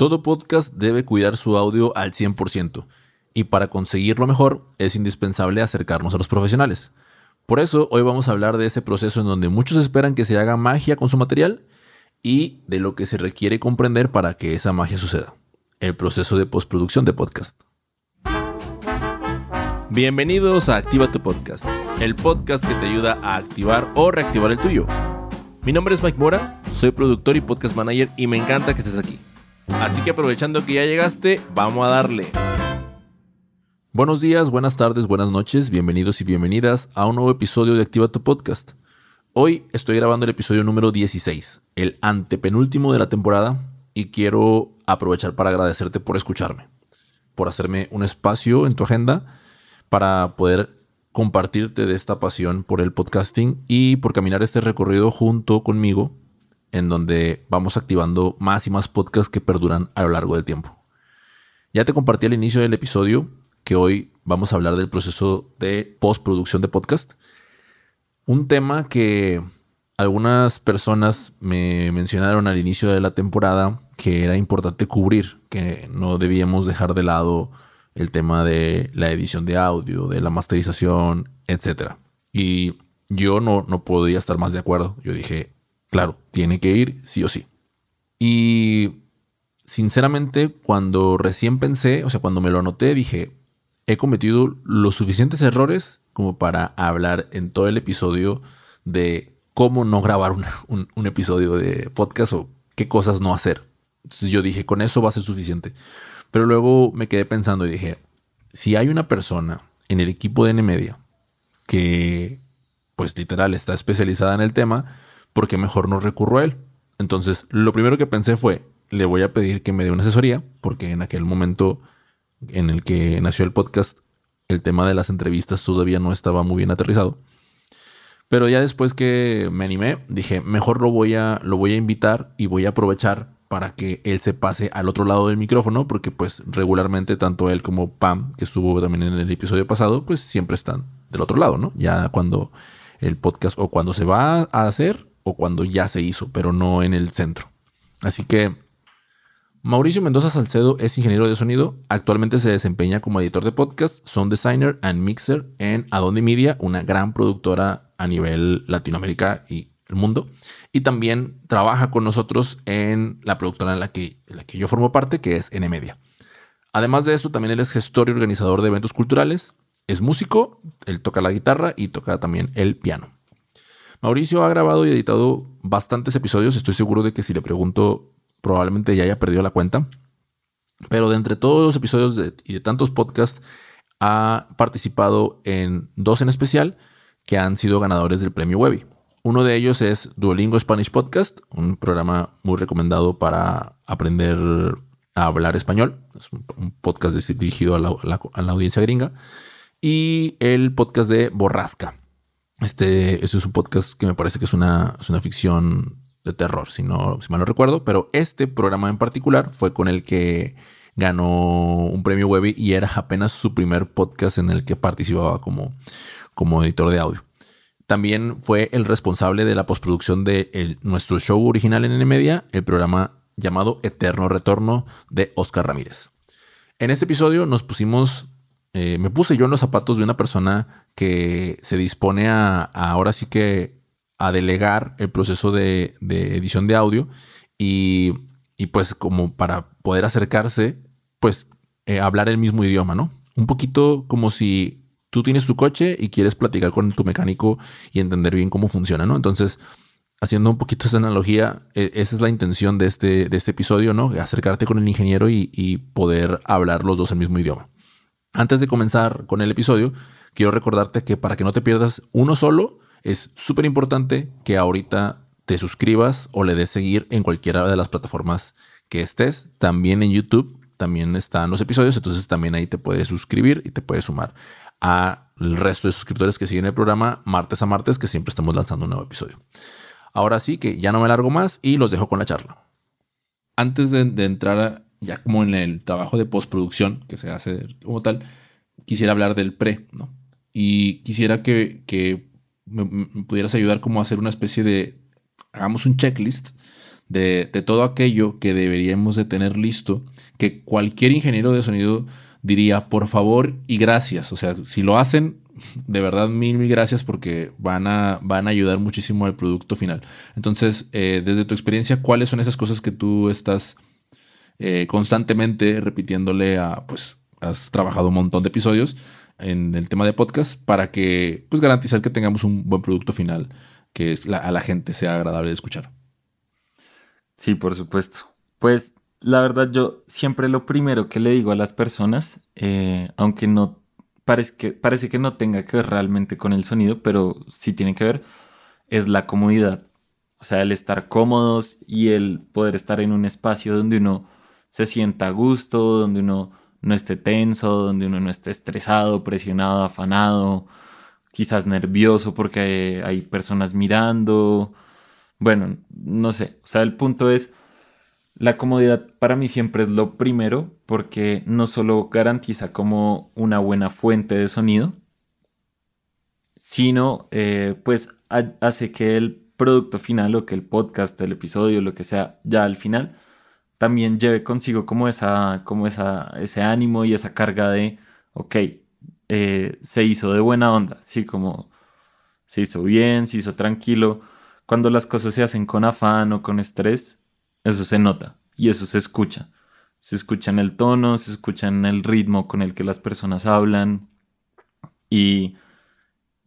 Todo podcast debe cuidar su audio al 100% y para conseguirlo mejor es indispensable acercarnos a los profesionales. Por eso hoy vamos a hablar de ese proceso en donde muchos esperan que se haga magia con su material y de lo que se requiere comprender para que esa magia suceda. El proceso de postproducción de podcast. Bienvenidos a Activa tu Podcast, el podcast que te ayuda a activar o reactivar el tuyo. Mi nombre es Mike Mora, soy productor y podcast manager y me encanta que estés aquí. Así que aprovechando que ya llegaste, vamos a darle. Buenos días, buenas tardes, buenas noches, bienvenidos y bienvenidas a un nuevo episodio de Activa tu Podcast. Hoy estoy grabando el episodio número 16, el antepenúltimo de la temporada, y quiero aprovechar para agradecerte por escucharme, por hacerme un espacio en tu agenda para poder compartirte de esta pasión por el podcasting y por caminar este recorrido junto conmigo en donde vamos activando más y más podcasts que perduran a lo largo del tiempo. Ya te compartí al inicio del episodio que hoy vamos a hablar del proceso de postproducción de podcast. Un tema que algunas personas me mencionaron al inicio de la temporada que era importante cubrir, que no debíamos dejar de lado el tema de la edición de audio, de la masterización, etc. Y yo no, no podía estar más de acuerdo. Yo dije, claro, tiene que ir sí o sí. Y sinceramente, cuando recién pensé, o sea, cuando me lo anoté, dije, he cometido los suficientes errores como para hablar en todo el episodio de cómo no grabar un, episodio de podcast o qué cosas no hacer. Entonces yo dije, con eso va a ser suficiente. Pero luego me quedé pensando y dije, si hay una persona en el equipo de NMedia que, pues literal, está especializada en el tema, porque mejor no recurro a él. Entonces, lo primero que pensé fue, le voy a pedir que me dé una asesoría, porque en aquel momento en el que nació el podcast, el tema de las entrevistas todavía no estaba muy bien aterrizado. Pero ya después que me animé, dije, mejor lo voy a, lo voy a invitar y voy a aprovechar para que él se pase al otro lado del micrófono, porque pues regularmente tanto él como Pam, que estuvo también en el episodio pasado, pues siempre están del otro lado, ¿no? Ya cuando el podcast o cuando se va a hacer o cuando ya se hizo, pero no en el centro. Así que Mauricio Mendoza Salcedo es ingeniero de sonido, actualmente se desempeña como editor de podcast, sound designer and mixer en Adonde Media, una gran productora a nivel Latinoamérica y el mundo, y también trabaja con nosotros en la productora en la que, en la que yo formo parte, que es N-Media. Además de esto, también él es gestor y organizador de eventos culturales, es músico, él toca la guitarra y toca también el piano. Mauricio ha grabado y editado bastantes episodios. Estoy seguro de que si le pregunto, probablemente ya haya perdido la cuenta. Pero de entre todos los episodios y de tantos podcasts, ha participado en dos en especial que han sido ganadores del premio Webby. Uno de ellos es Duolingo Spanish Podcast, un programa muy recomendado para aprender a hablar español. Es un podcast dirigido a la audiencia gringa. Y el podcast de Borrasca, este, es un podcast que me parece que es una, una ficción de terror, si, no, si mal no recuerdo, pero este programa en particular fue con el que ganó un premio Webby y era apenas su primer podcast en el que participaba como, como editor de audio. También fue el responsable de la postproducción de nuestro show original en N-Media, el programa llamado Eterno Retorno de Oscar Ramírez. En este episodio nos pusimos eh, me puse yo en los zapatos de una persona que se dispone a, ahora sí que a delegar el proceso de, edición de audio y, pues como para poder acercarse, pues eh, hablar el mismo idioma, ¿no? Un poquito como si tú tienes tu coche y quieres platicar con tu mecánico y entender bien cómo funciona, ¿no? Entonces, haciendo un poquito esa analogía, e, esa es la intención de este, de este episodio, ¿no? Acercarte con el ingeniero y poder hablar los dos el mismo idioma. Antes de comenzar con el episodio, quiero recordarte que para que no te pierdas uno solo, es súper importante que ahorita te suscribas o le des seguir en cualquiera de las plataformas que estés. También en YouTube también están los episodios, entonces también ahí te puedes suscribir y te puedes sumar al resto de suscriptores que siguen el programa martes a martes, que siempre estamos lanzando un nuevo episodio. Ahora sí que ya no me largo más y los dejo con la charla. Antes de, de entrar ya como en el trabajo de postproducción que se hace como tal, quisiera hablar del pre, ¿no? Y quisiera que, me, pudieras ayudar como a hacer una especie de, hagamos un checklist de, todo aquello que deberíamos de tener listo, que cualquier ingeniero de sonido diría, por favor y gracias. O sea, si lo hacen, de verdad, mil, mil gracias porque van a, van a ayudar muchísimo al producto final. Entonces, eh, desde tu experiencia, ¿cuáles son esas cosas que tú estás eh, constantemente repitiéndole a, pues, has trabajado un montón de episodios en el tema de podcast para que, pues, garantizar que tengamos un buen producto final que a la gente sea agradable de escuchar? Sí, por supuesto. Pues la verdad yo siempre lo primero que le digo a las personas, eh, aunque no parece que, parece que no tenga que ver realmente con el sonido, pero sí tiene que ver, es la comodidad. O sea, el estar cómodos y el poder estar en un espacio donde uno se sienta a gusto, donde uno no esté tenso, donde uno no esté estresado, presionado, afanado, quizás nervioso porque hay personas mirando. Bueno, no sé, o sea, el punto es, la comodidad para mí siempre es lo primero porque no solo garantiza como una buena fuente de sonido, sino eh, pues hace que el producto final o que el podcast, el episodio, lo que sea, ya al final, también lleve consigo como esa, como esa, ese ánimo y esa carga de, ok, eh, se hizo de buena onda, sí, como se hizo bien, se hizo tranquilo, cuando las cosas se hacen con afán o con estrés, eso se nota y eso se escucha. Se escucha en el tono, se escucha en el ritmo con el que las personas hablan. Y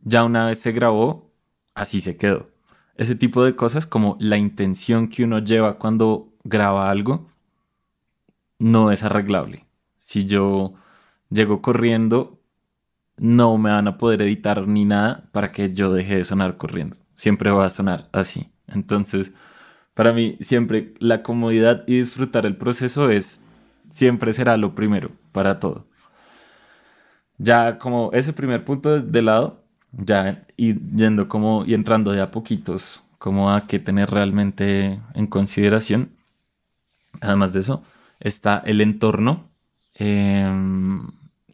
ya una vez se grabó, así se quedó. Ese tipo de cosas como la intención que uno lleva cuando graba algo, no es arreglable. Si yo llego corriendo, no me van a poder editar ni nada para que yo deje de sonar corriendo siempre va a sonar así. Entonces, para mí, siempre la comodidad y disfrutar el proceso es, siempre será lo primero para todo. Ya como ese primer punto de lado, ya ir yendo como y entrando de a poquitos, como a que tener realmente en consideración. Además de eso, está el entorno. Em,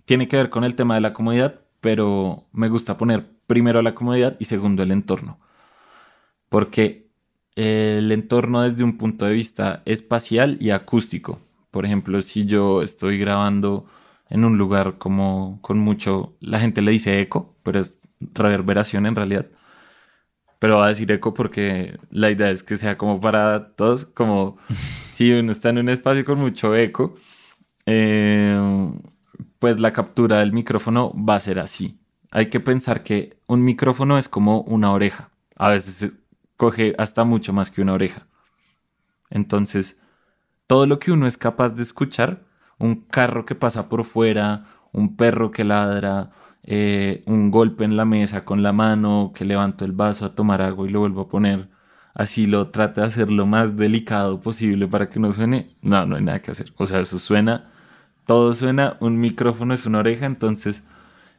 tiene que ver con el tema de la comodidad, pero me gusta poner primero la comodidad y segundo el entorno porque el entorno desde un punto de vista espacial y acústico. Por ejemplo, si yo estoy grabando en un lugar como con mucho, la gente le dice eco, pero es reverberación en realidad. Pero va a decir eco porque la idea es que sea como para todos, como si uno está en un espacio con mucho eco, eh, pues la captura del micrófono va a ser así. Hay que pensar que un micrófono es como una oreja. A veces coge hasta mucho más que una oreja. Entonces, todo lo que uno es capaz de escuchar, un carro que pasa por fuera, un perro que ladra, eh, un golpe en la mesa con la mano, que levanto el vaso a tomar agua y lo vuelvo a poner, así lo trata de hacer lo más delicado posible para que no suene, no, no hay nada que hacer. O sea, eso suena, todo suena, un micrófono es una oreja, entonces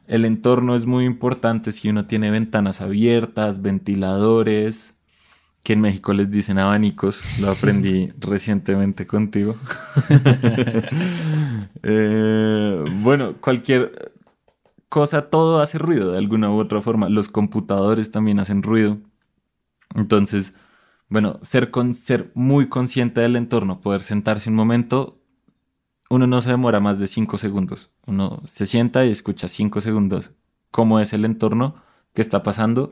el entorno es muy importante si uno tiene ventanas abiertas, ventiladores, que en México les dicen abanicos, lo aprendí recientemente contigo. Eh, bueno, cualquier cosa, todo hace ruido de alguna u otra forma. Los computadores también hacen ruido. Entonces, bueno, ser, con, ser muy consciente del entorno, poder sentarse un momento, uno no se demora más de cinco segundos. Uno se sienta y escucha cinco segundos cómo es el entorno, qué está pasando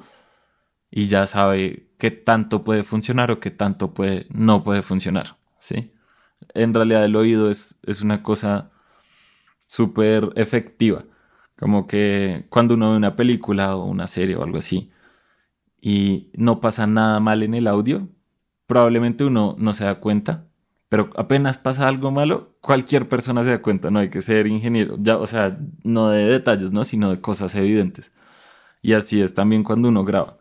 y ya sabe qué tanto puede funcionar o qué tanto puede, no puede funcionar, ¿sí? En realidad el oído es, es una cosa súper efectiva, como que cuando uno ve una película o una serie o algo así y no pasa nada mal en el audio, probablemente uno no se da cuenta, pero apenas pasa algo malo, cualquier persona se da cuenta, no hay que ser ingeniero, ya, o sea, no de detalles, ¿no? sino de cosas evidentes. Y así es también cuando uno graba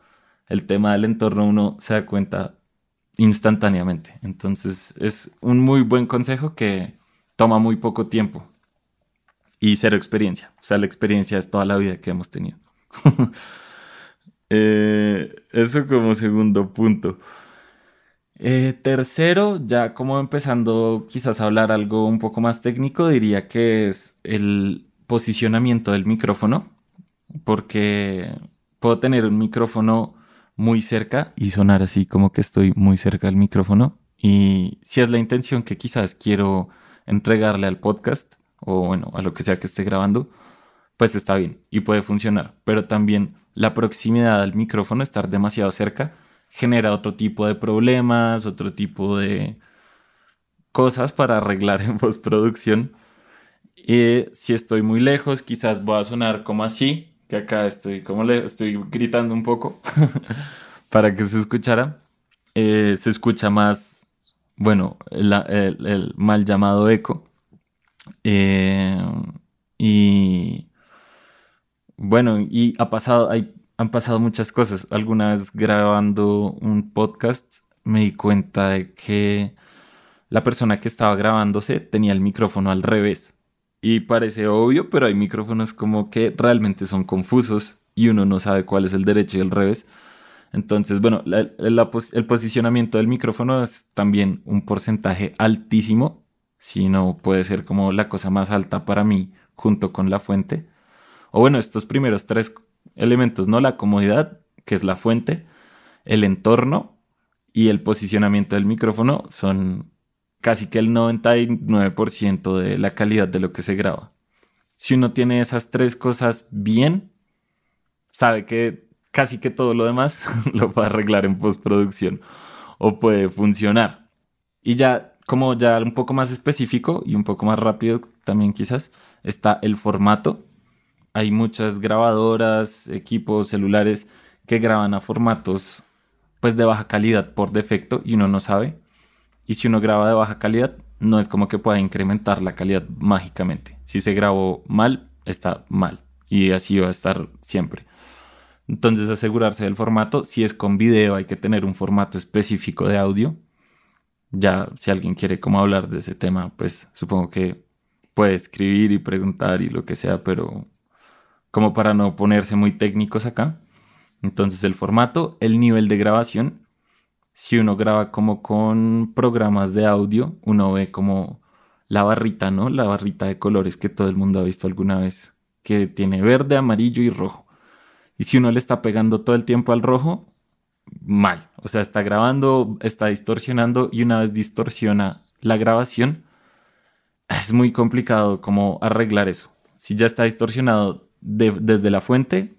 el tema del entorno uno se da cuenta instantáneamente. Entonces es un muy buen consejo que toma muy poco tiempo y cero experiencia. O sea, la experiencia es toda la vida que hemos tenido. Eh, eso como segundo punto. Eh, tercero, ya como empezando quizás a hablar algo un poco más técnico, diría que es el posicionamiento del micrófono, porque puedo tener un micrófono muy cerca y sonar así como que estoy muy cerca del micrófono Y si es la intención que quizás quiero entregarle al podcast o bueno, a lo que sea que esté grabando, pues está bien y puede funcionar. Pero también la proximidad al micrófono, estar demasiado cerca, genera otro tipo de problemas, otro tipo de cosas para arreglar en postproducción. Y si estoy muy lejos, quizás voy a sonar como así, que acá estoy como le estoy gritando un poco para que se escuchara. Eh, se escucha más, bueno, el, mal llamado eco. Eh, y bueno, y ha pasado, hay, han pasado muchas cosas. Alguna vez grabando un podcast me di cuenta de que la persona que estaba grabándose tenía el micrófono al revés. Y parece obvio, pero hay micrófonos como que realmente son confusos y uno no sabe cuál es el derecho y el revés. Entonces, bueno, el posicionamiento del micrófono es también un porcentaje altísimo, si no puede ser como la cosa más alta para mí junto con la fuente. O bueno, estos primeros tres elementos, ¿no? La comodidad, que es la fuente, el entorno y el posicionamiento del micrófono son casi que el 99% de la calidad de lo que se graba. Si uno tiene esas tres cosas bien, sabe que casi que todo lo demás lo va a arreglar en postproducción o puede funcionar. Y ya, como ya un poco más específico y un poco más rápido también quizás, está el formato. Hay muchas grabadoras, equipos, celulares que graban a formatos pues de baja calidad por defecto y uno no sabe. Y si uno graba de baja calidad, no es como que pueda incrementar la calidad mágicamente. Si se grabó mal, está mal. Y así va a estar siempre. Entonces asegurarse del formato. Si es con video, hay que tener un formato específico de audio. Ya, si alguien quiere como hablar de ese tema, pues supongo que puede escribir y preguntar y lo que sea, pero como para no ponerse muy técnicos acá. Entonces el formato, el nivel de grabación si uno graba como con programas de audio, uno ve como la barrita, ¿no? La barrita de colores que todo el mundo ha visto alguna vez, que tiene verde, amarillo y rojo. Y si uno le está pegando todo el tiempo al rojo, mal. O sea, está grabando, está distorsionando y una vez distorsiona la grabación, es muy complicado como arreglar eso. Si ya está distorsionado desde la fuente,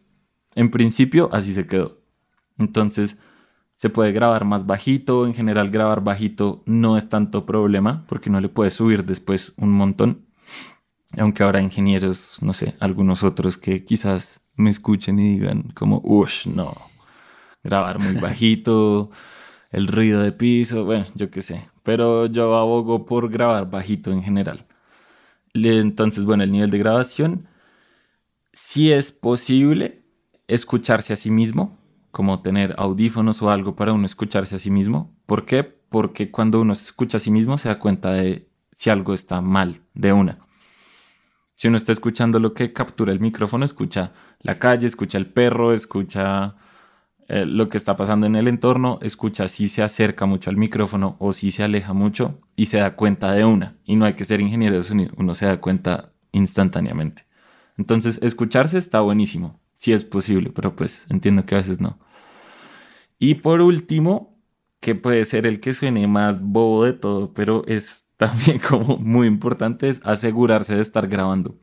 en principio así se quedó. Entonces, se puede grabar más bajito, en general grabar bajito no es tanto problema porque no le puedes subir después un montón. Aunque habrá ingenieros, no sé, algunos otros que quizás me escuchen y digan como, uff, no, grabar muy bajito, el ruido de piso, bueno, yo qué sé. Pero yo abogo por grabar bajito en general. Entonces, bueno, el nivel de grabación, si es posible escucharse a sí mismo, como tener audífonos o algo para uno escucharse a sí mismo. ¿Por qué? Porque cuando uno se escucha a sí mismo se da cuenta de si algo está mal de una. Si uno está escuchando lo que captura el micrófono, escucha la calle, escucha el perro, escucha eh, lo que está pasando en el entorno, escucha si se acerca mucho al micrófono o si se aleja mucho y se da cuenta de una. Y no hay que ser ingeniero de sonido, uno se da cuenta instantáneamente. Entonces, escucharse está buenísimo si es posible, pero pues entiendo que a veces no. Y por último, que puede ser el que suene más bobo de todo, pero es también como muy importante, es asegurarse de estar grabando.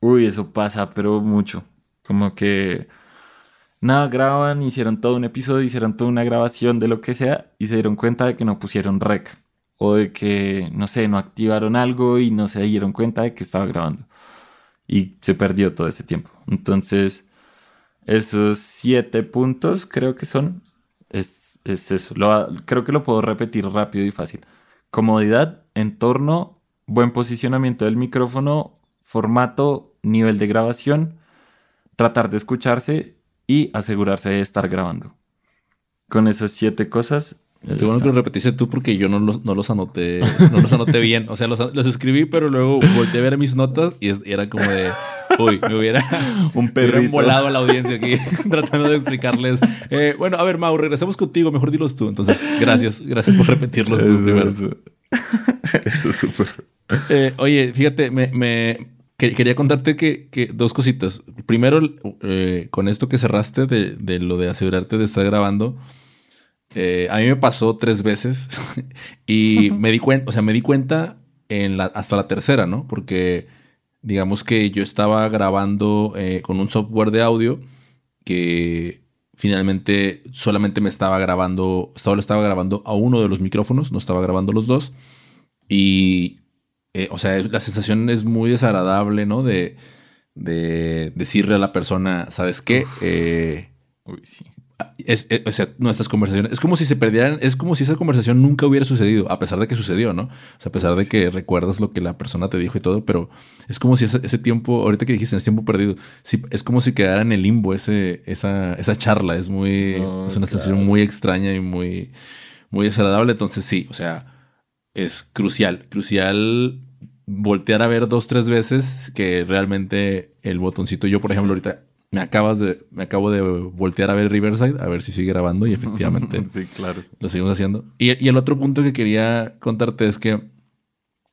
Uy, eso pasa, pero mucho. Como que nada, graban, hicieron todo un episodio, hicieron toda una grabación de lo que sea y se dieron cuenta de que no pusieron rec. O de que, no sé, no activaron algo y no se dieron cuenta de que estaba grabando. Y se perdió todo ese tiempo. Entonces, esos siete puntos creo que son. Es, eso. creo que lo puedo repetir rápido y fácil. Comodidad, entorno, buen posicionamiento del micrófono, formato, nivel de grabación, tratar de escucharse y asegurarse de estar grabando. Con esas siete cosas Qué bueno que lo repetiste tú porque yo no los, no los anoté, no los anoté bien. O sea, los, los, escribí, pero luego volteé a ver mis notas y era como de, uy, me hubiera, un perro volado a la audiencia aquí tratando de explicarles. Eh, bueno, a ver, Mau, regresemos contigo, mejor dilos tú. Entonces, gracias, gracias por repetirlos tú primero. Eso, es súper. Eh, oye, fíjate, me, me quería contarte que, que, dos cositas. Primero, eh, con esto que cerraste de, de lo de asegurarte de estar grabando Eh, a mí me pasó tres veces y me di cuenta, o sea, me di cuenta en la, hasta la tercera, ¿no? Porque digamos que yo estaba grabando eh, con un software de audio que finalmente solamente me estaba grabando, solo estaba grabando a uno de los micrófonos, no estaba grabando los dos. Y, eh, o sea, la sensación es muy desagradable, ¿no? De, de decirle a la persona, ¿sabes qué? Eh, Uy, sí es, o sea, nuestras conversaciones, es como si se perdieran, es como si esa conversación nunca hubiera sucedido, a pesar de que sucedió, ¿no? O sea, a pesar de que recuerdas lo que la persona te dijo y todo, pero es como si ese, tiempo, ahorita que dijiste, es tiempo perdido, es como si quedara en el limbo ese, esa, esa charla, es muy, es una sensación muy extraña y muy, muy desagradable, entonces sí, o sea, es crucial, crucial voltear a ver dos, tres veces que realmente el botoncito, yo por ejemplo ahorita me acabas de, me acabo de voltear a ver Riverside, a ver si sigue grabando y efectivamente sí, claro. lo seguimos haciendo. Y, el otro punto que quería contarte es que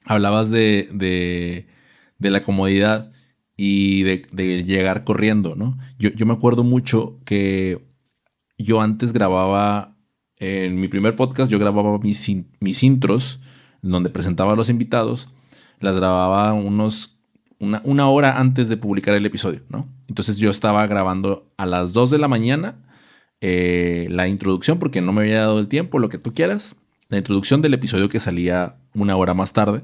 hablabas de, de, la comodidad y de, llegar corriendo, ¿no? Yo, yo, me acuerdo mucho que yo antes grababa, en mi primer podcast, yo grababa mis, mis intros, donde presentaba a los invitados, las grababa unos una, hora antes de publicar el episodio, ¿no? Entonces yo estaba grabando a las 2 de la mañana eh, la introducción porque no me había dado el tiempo, lo que tú quieras. La introducción del episodio que salía una hora más tarde.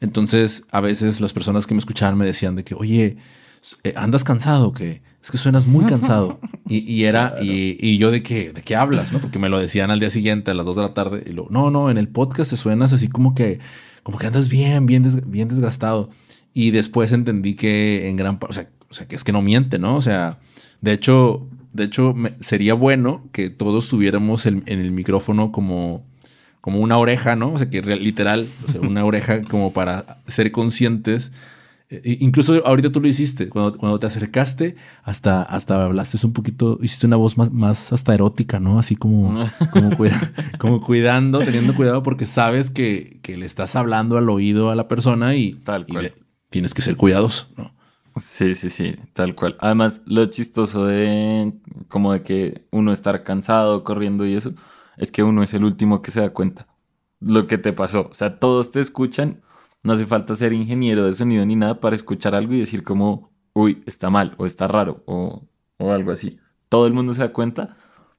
Entonces a veces las personas que me escuchaban me decían de que, oye, eh, andas cansado, que es que suenas muy cansado. Y, era, y, yo de qué, de qué hablas, ¿no? Porque me lo decían al día siguiente a las 2 de la tarde. Y lo, no, no, en el podcast te suenas así como que, como que andas bien, bien, bien desgastado. Y después entendí que en gran parte, o sea, que es que no miente, ¿no? O sea, de hecho, de hecho sería bueno que todos tuviéramos en el micrófono como, como una oreja, ¿no? O sea, que literal, o sea, una oreja como para ser conscientes. E, incluso ahorita tú lo hiciste, cuando, cuando te acercaste, hasta, hasta hablaste un poquito, hiciste una voz más, más hasta erótica, ¿no? Así como, como, como cuidando, teniendo cuidado porque sabes que, que, le estás hablando al oído a la persona y, Tal cual tienes que ser cuidadoso, ¿no? Sí, sí, sí, tal cual. Además, lo chistoso de como de que uno estar cansado, corriendo y eso, es que uno es el último que se da cuenta lo que te pasó. O sea, todos te escuchan, no hace falta ser ingeniero de sonido ni nada para escuchar algo y decir como, uy, está mal o está raro o, o algo así. Todo el mundo se da cuenta,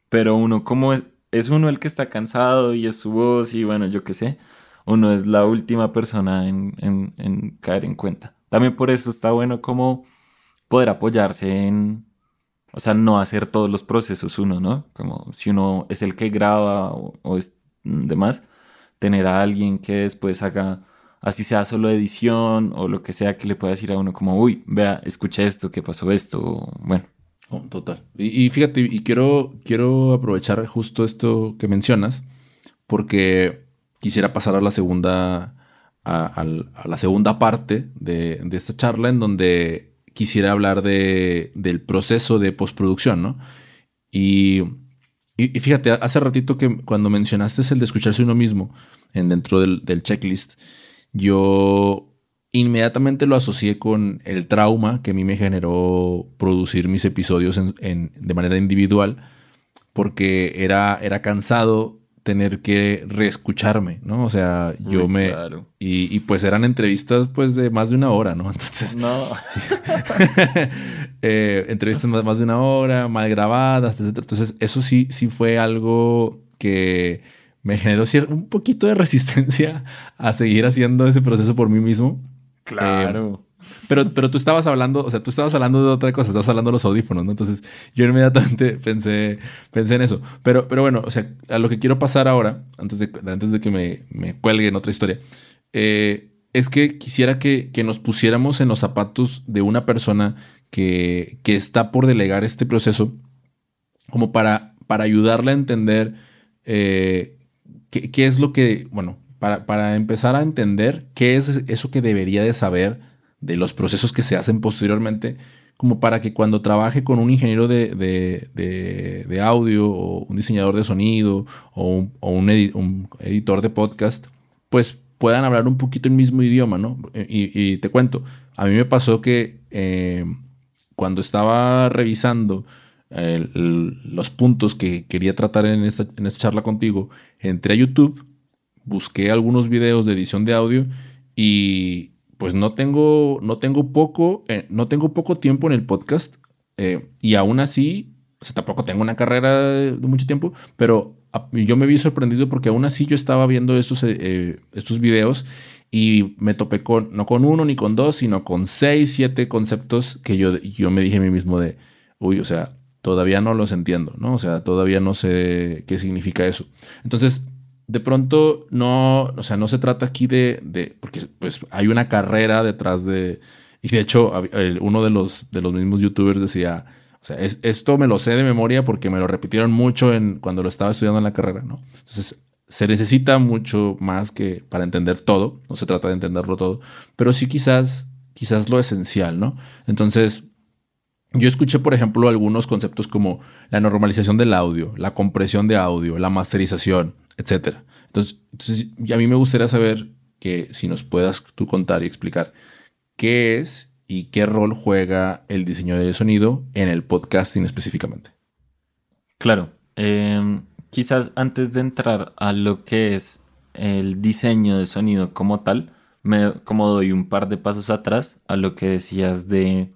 pero uno como es, es uno el que está cansado y es su voz y bueno, yo qué sé uno es la última persona en, caer en cuenta. También por eso está bueno como poder apoyarse en, o sea, no hacer todos los procesos uno, ¿no? Como si uno es el que graba o, es demás, tener a alguien que después haga, así sea solo edición o lo que sea que le pueda decir a uno como, uy, vea, escucha esto, que pasó esto, bueno. Oh, total. Y, y, fíjate, y quiero, quiero aprovechar justo esto que mencionas, porque quisiera pasar a la segunda, a, la segunda parte de, esta charla en donde quisiera hablar de, del proceso de postproducción, ¿no? Y, y, fíjate, hace ratito que cuando mencionaste el de escucharse uno mismo en, dentro del, checklist, yo inmediatamente lo asocié con el trauma que a mí me generó producir mis episodios de manera individual, porque era, era cansado tener que reescucharme, ¿no? O sea, yo me... Y, pues eran entrevistas pues de más de una hora, ¿no? Entonces... No. Sí. Eh, entrevistas más, más, de una hora, mal grabadas, etc. Entonces eso sí, sí fue algo que me generó un poquito de resistencia a seguir haciendo ese proceso por mí mismo. Claro. Pero, pero tú estabas hablando, o sea, tú estabas hablando de otra cosa, estabas hablando de los audífonos, ¿no? Entonces yo inmediatamente pensé, pensé en eso. Pero, pero bueno, o sea, a lo que quiero pasar ahora, antes de, antes de que me, me cuelgue en otra historia, eh, es que quisiera que, que, nos pusiéramos en los zapatos de una persona que, que está por delegar este proceso, como para, para ayudarle a entender eh, qué, qué, es lo que, bueno, para, para empezar a entender qué es eso que debería de saber de los procesos que se hacen posteriormente, como para que cuando trabaje con un ingeniero de, audio o un diseñador de sonido o un, editor de podcast, pues puedan hablar un poquito el mismo idioma, ¿no? Y, te cuento, a mí me pasó que eh, cuando estaba revisando los puntos que quería tratar en esta, en esta charla contigo, entré a YouTube, busqué algunos videos de edición de audio y pues no tengo, no tengo poco, eh, no tengo poco tiempo en el podcast eh, y aún así, o sea, tampoco tengo una carrera de, mucho tiempo, pero yo me vi sorprendido porque aún así yo estaba viendo estos, eh, estos videos y me topé con, no con uno ni con dos, sino con seis, siete conceptos que yo, yo me dije a mí mismo de, uy, o sea, todavía no los entiendo, ¿no? O sea, todavía no sé qué significa eso. Entonces, de pronto, no, o sea, no se trata aquí de, de porque pues hay una carrera detrás de, y de hecho, uno de los, de los mismos youtubers decía, o sea, esto me lo sé de memoria porque me lo repitieron mucho en, cuando lo estaba estudiando en la carrera, ¿no? Entonces, se necesita mucho más que para entender todo, no se trata de entenderlo todo, pero sí quizás, quizás lo esencial, ¿no? Entonces, yo escuché, por ejemplo, algunos conceptos como la normalización del audio, la compresión de audio, la masterización, etc. Entonces, a mí me gustaría saber que si nos puedas tú contar y explicar qué es y qué rol juega el diseño de sonido en el podcasting específicamente. Claro. Em, quizás antes de entrar a lo que es el diseño de sonido como tal, me como doy un par de pasos atrás a lo que decías de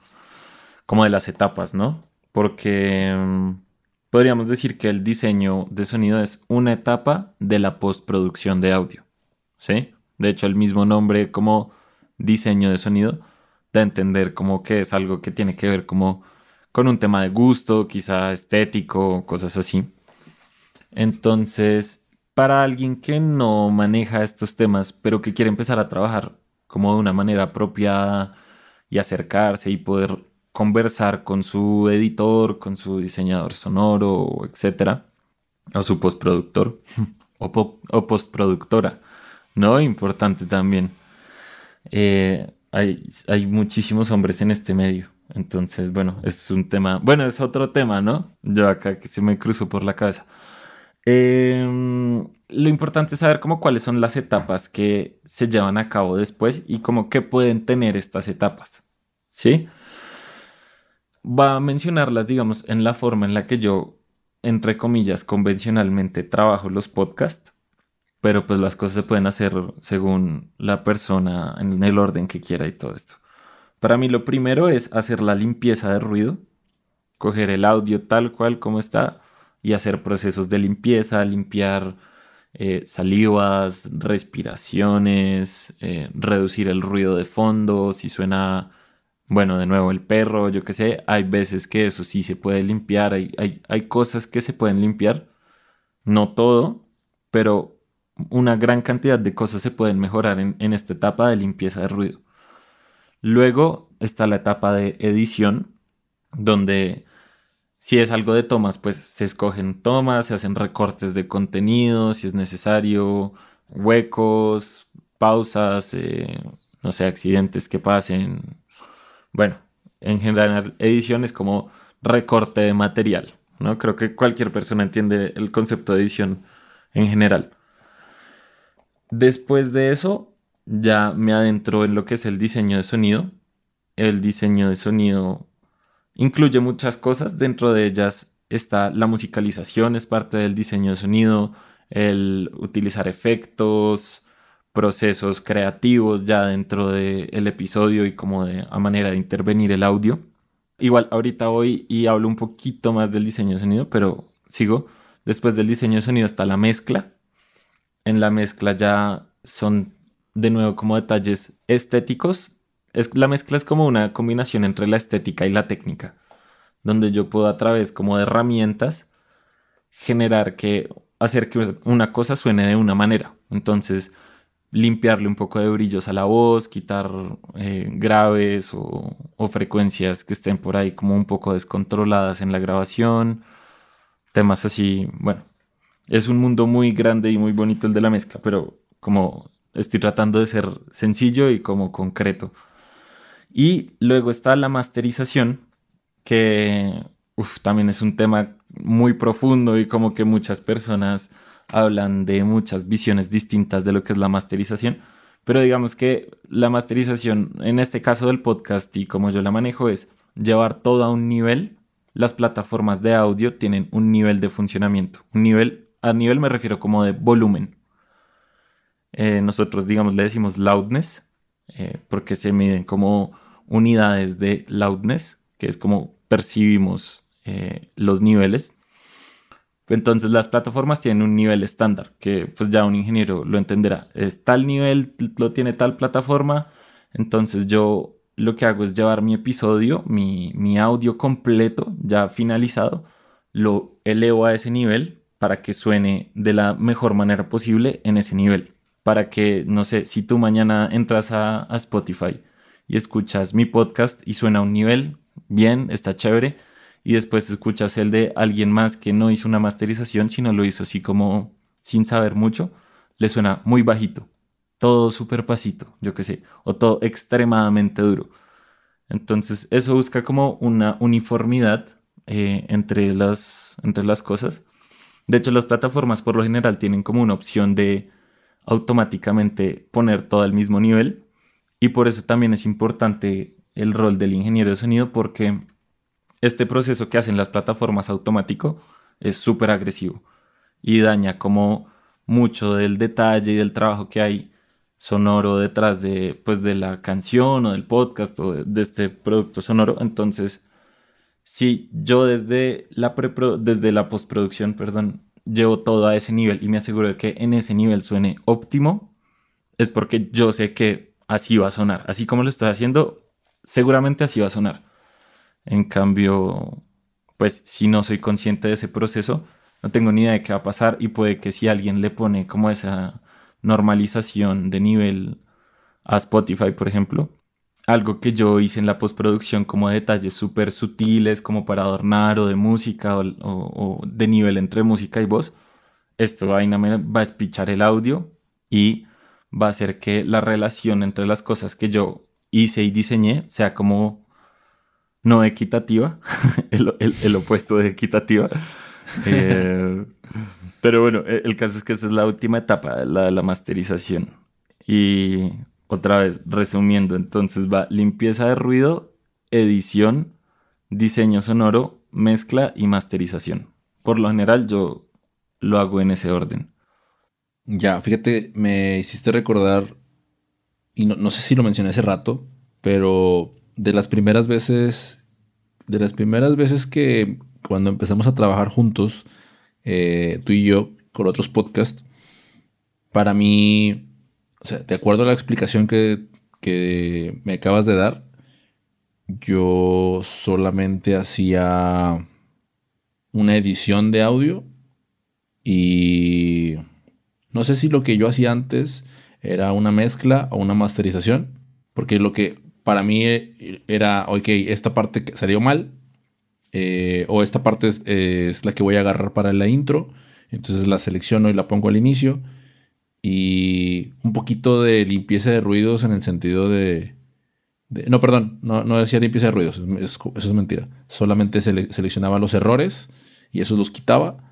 como de las etapas, ¿no? Porque em, podríamos decir que el diseño de sonido es una etapa de la postproducción de audio, ¿sí? De hecho, el mismo nombre como diseño de sonido da a entender como que es algo que tiene que ver como con un tema de gusto, quizá estético, cosas así. Entonces, para alguien que no maneja estos temas, pero que quiere empezar a trabajar como de una manera apropiada y acercarse y poder conversar con su editor, con su diseñador sonoro, etcétera, o su postproductor o, postproductora, ¿no? Importante también. Eh, hay, hay muchísimos hombres en este medio. Entonces, bueno, es un tema, bueno, es otro tema, ¿no? Yo acá que se me cruzo por la cabeza. Em, lo importante es saber cómo cuáles son las etapas que se llevan a cabo después y cómo que pueden tener estas etapas, ¿sí? Va a mencionarlas, digamos, en la forma en la que yo, entre comillas, convencionalmente trabajo los podcasts, pero pues las cosas se pueden hacer según la persona, en el orden que quiera y todo esto. Para mí lo primero es hacer la limpieza de ruido, coger el audio tal cual como está y hacer procesos de limpieza, limpiar eh, salivas, respiraciones, eh, reducir el ruido de fondo, si suena bueno, de nuevo, el perro, yo qué sé, hay veces que eso sí se puede limpiar, hay, hay, cosas que se pueden limpiar, no todo, pero una gran cantidad de cosas se pueden mejorar en, en esta etapa de limpieza de ruido. Luego está la etapa de edición, donde si es algo de tomas, pues se escogen tomas, se hacen recortes de contenido, si es necesario, huecos, pausas, eh, no sé, accidentes que pasen, bueno, en general edición es como recorte de material, ¿no? Creo que cualquier persona entiende el concepto de edición en general. Después de eso, ya me adentro en lo que es el diseño de sonido. El diseño de sonido incluye muchas cosas, dentro de ellas está la musicalización, es parte del diseño de sonido, el utilizar efectos, procesos creativos ya dentro del episodio y como de a manera de intervenir el audio. Igual ahorita voy y hablo un poquito más del diseño de sonido, pero sigo. Después del diseño de sonido está la mezcla. En la mezcla ya son de nuevo como detalles estéticos. Es, la mezcla es como una combinación entre la estética y la técnica, donde yo puedo a través como de herramientas generar que hacer que una cosa suene de una manera. Entonces, limpiarle un poco de brillos a la voz, quitar eh, graves o, frecuencias que estén por ahí como un poco descontroladas en la grabación, temas así, bueno, es un mundo muy grande y muy bonito el de la mezcla, pero como estoy tratando de ser sencillo y como concreto. Y luego está la masterización, que también es un tema muy profundo y como que muchas personas hablan de muchas visiones distintas de lo que es la masterización, pero digamos que la masterización, en este caso del podcast y como yo la manejo, es llevar todo a un nivel las plataformas de audio tienen un nivel de funcionamiento. Un nivel, a nivel me refiero como de volumen. Eh, nosotros, digamos, le decimos loudness, eh, porque se miden como unidades de loudness, que es como percibimos eh, los niveles. Entonces las plataformas tienen un nivel estándar, que pues ya un ingeniero lo entenderá. Es tal nivel, lo tiene tal plataforma. Entonces yo lo que hago es llevar mi episodio, mi, mi audio completo, ya finalizado, lo elevo a ese nivel para que suene de la mejor manera posible en ese nivel. Para que, no sé, si tú mañana entras a, a Spotify y escuchas mi podcast y suena a un nivel, bien, está chévere, y después escuchas el de alguien más que no hizo una masterización, sino lo hizo así como sin saber mucho, le suena muy bajito, todo súper pasito, yo qué sé, o todo extremadamente duro. Entonces eso busca como una uniformidad eh, entre, las, entre las cosas. De hecho, las plataformas por lo general tienen como una opción de automáticamente poner todo al mismo nivel y por eso también es importante el rol del ingeniero de sonido porque este proceso que hacen las plataformas automático es súper agresivo y daña como mucho del detalle y del trabajo que hay sonoro detrás de, pues, de la canción o del podcast o de, este producto sonoro. Entonces, si yo desde la, desde la postproducción, perdón, llevo todo a ese nivel y me aseguro de que en ese nivel suene óptimo, es porque yo sé que así va a sonar. Así como lo estoy haciendo, seguramente así va a sonar. En cambio, pues si no soy consciente de ese proceso, no tengo ni idea de qué va a pasar y puede que si alguien le pone como esa normalización de nivel a Spotify, por ejemplo, algo que yo hice en la postproducción como detalles súper sutiles como para adornar o de música o, de nivel entre música y voz, esto vaina va a espichar el audio y va a hacer que la relación entre las cosas que yo hice y diseñé sea como no equitativa, el, opuesto de equitativa. Eh, pero bueno, e, el caso es que esa es la última etapa, la de la masterización. Y otra vez, resumiendo, entonces va limpieza de ruido, edición, diseño sonoro, mezcla y masterización. Por lo general yo lo hago en ese orden. Ya, fíjate, me hiciste recordar, y no, sé si lo mencioné hace rato, pero de las primeras veces, de las primeras veces que cuando empezamos a trabajar juntos, eh, tú y yo, con otros podcasts, para mí, o sea, de acuerdo a la explicación que, que me acabas de dar, yo solamente hacía una edición de audio y no sé si lo que yo hacía antes era una mezcla o una masterización, porque lo que para mí era, ok, esta parte salió mal, eh, o esta parte es, la que voy a agarrar para la intro, entonces la selecciono y la pongo al inicio, y un poquito de limpieza de ruidos en el sentido de... no, perdón, no, decía limpieza de ruidos, eso es mentira, solamente seleccionaba los errores y eso los quitaba,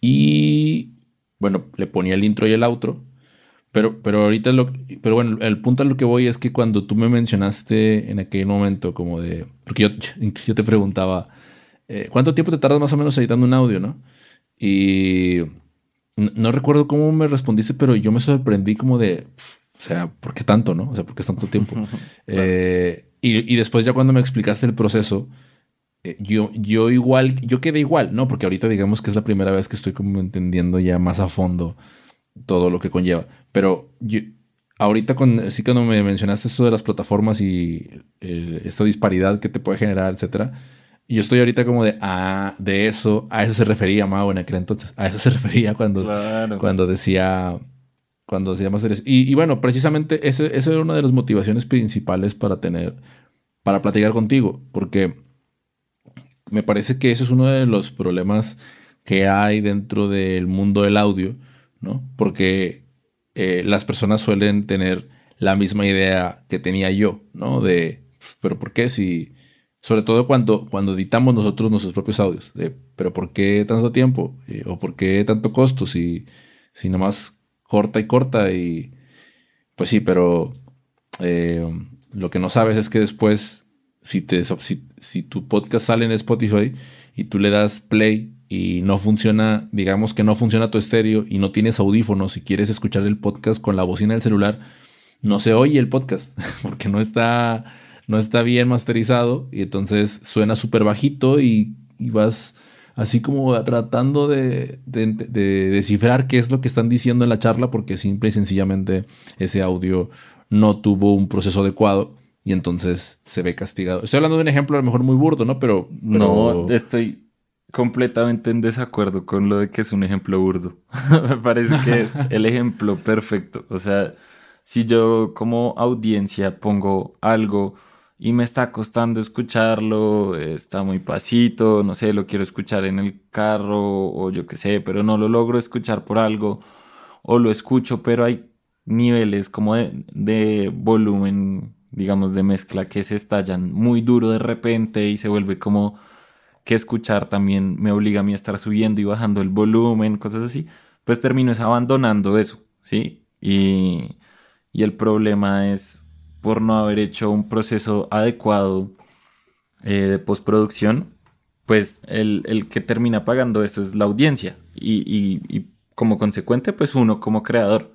y bueno, le ponía el intro y el outro. Pero, pero ahorita lo. Pero bueno, el punto a lo que voy es que cuando tú me mencionaste en aquel momento, como de. Porque yo, yo te preguntaba, eh, ¿cuánto tiempo te tardas más o menos editando un audio, no? Y. No, recuerdo cómo me respondiste, pero yo me sorprendí como de. O sea, ¿por qué tanto, no? O sea, ¿por qué es tanto tiempo? Eh, y, y después, ya cuando me explicaste el proceso, eh, yo, yo igual, yo quedé igual, ¿no? Porque ahorita digamos que es la primera vez que estoy como entendiendo ya más a fondo todo lo que conlleva. Pero yo, ahorita con, sí cuando me mencionaste esto de las plataformas y eh, esta disparidad que te puede generar, etcétera, yo estoy ahorita como de, ah, de eso, a eso se refería Mau en aquel entonces, a eso se refería cuando, cuando decía, cuando decía más y, y, bueno, precisamente esa era una de las motivaciones principales para tener, para platicar contigo, porque me parece que eso es uno de los problemas que hay dentro del mundo del audio, ¿no? Porque eh, las personas suelen tener la misma idea que tenía yo, ¿no? De, pero ¿por qué si... Sobre todo cuando, cuando editamos nosotros nuestros propios audios, de, pero ¿por qué tanto tiempo? Eh, ¿O por qué tanto costo? Si, si nomás corta y corta y... Pues sí, pero eh, lo que no sabes es que después si, te, si, si tu podcast sale en Spotify y tú le das play y no funciona, digamos que no funciona tu estéreo y no tienes audífonos y quieres escuchar el podcast con la bocina del celular, no se oye el podcast porque no está, no está bien masterizado y entonces suena súper bajito y, vas así como tratando de, de, de, descifrar qué es lo que están diciendo en la charla porque simple y sencillamente ese audio no tuvo un proceso adecuado y entonces se ve castigado. Estoy hablando de un ejemplo a lo mejor muy burdo, ¿no? Pero, no, estoy completamente en desacuerdo con lo de que es un ejemplo burdo. Me parece que es el ejemplo perfecto. O sea, si yo como audiencia pongo algo y me está costando escucharlo, está muy pasito, no sé, lo quiero escuchar en el carro o yo qué sé, pero no lo logro escuchar por algo, o lo escucho, pero hay niveles como de, de volumen digamos, de mezcla que se estallan muy duro de repente y se vuelve como que escuchar también me obliga a mí a estar subiendo y bajando el volumen, cosas así, pues termino es abandonando eso, ¿sí? Y, y el problema es por no haber hecho un proceso adecuado eh, de postproducción, pues el, el, que termina pagando eso es la audiencia y, y, y como consecuente, pues uno como creador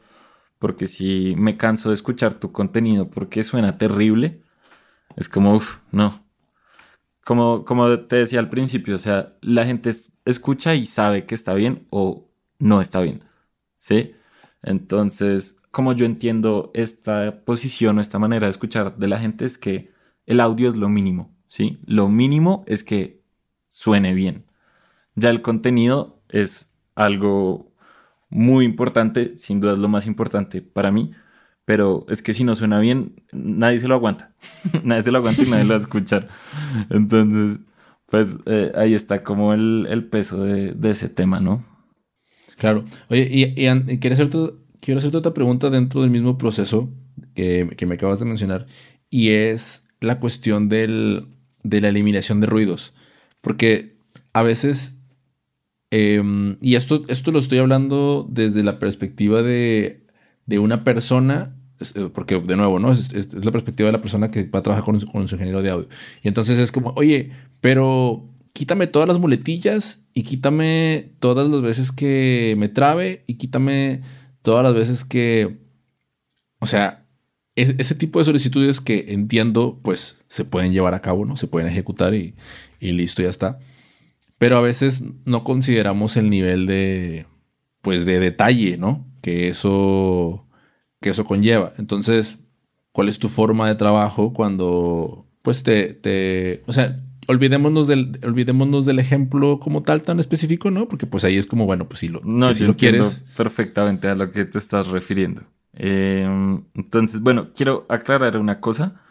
porque si me canso de escuchar tu contenido porque suena terrible, es como, uff, no. Como, como te decía al principio, o sea, la gente escucha y sabe que está bien o no está bien, ¿sí? Entonces, como yo entiendo esta posición o esta manera de escuchar de la gente es que el audio es lo mínimo, ¿sí? Lo mínimo es que suene bien. Ya el contenido es algo muy importante, sin duda es lo más importante para mí, pero es que si no suena bien, nadie se lo aguanta, nadie se lo aguanta y nadie lo va a escuchar. Entonces, pues eh, ahí está como el, peso de, ese tema, ¿no? Claro. Oye, y, quiero, hacerte, quiero hacerte otra pregunta dentro del mismo proceso que, me acabas de mencionar, y es la cuestión del, de la eliminación de ruidos, porque a veces Em, y esto, esto lo estoy hablando desde la perspectiva de, de una persona, eh, porque de nuevo, ¿no? Es, es, la perspectiva de la persona que va a trabajar con, con su ingeniero de audio. Y entonces es como, oye, pero quítame todas las muletillas y quítame todas las veces que me trabe y quítame todas las veces que, o sea, ese tipo de solicitudes que entiendo, pues se pueden llevar a cabo, ¿no? Se pueden ejecutar y, y listo, ya está. Pero a veces no consideramos el nivel de, pues, de detalle, ¿no? Que eso, que eso conlleva. Entonces, ¿cuál es tu forma de trabajo cuando, pues, te, te o sea, olvidémonos del, olvidémonos del ejemplo como tal tan específico, ¿no? Porque pues ahí es como, bueno, pues si lo, no, si, lo quieres. Perfectamente a lo que te estás refiriendo. Em, entonces, bueno, quiero aclarar una cosa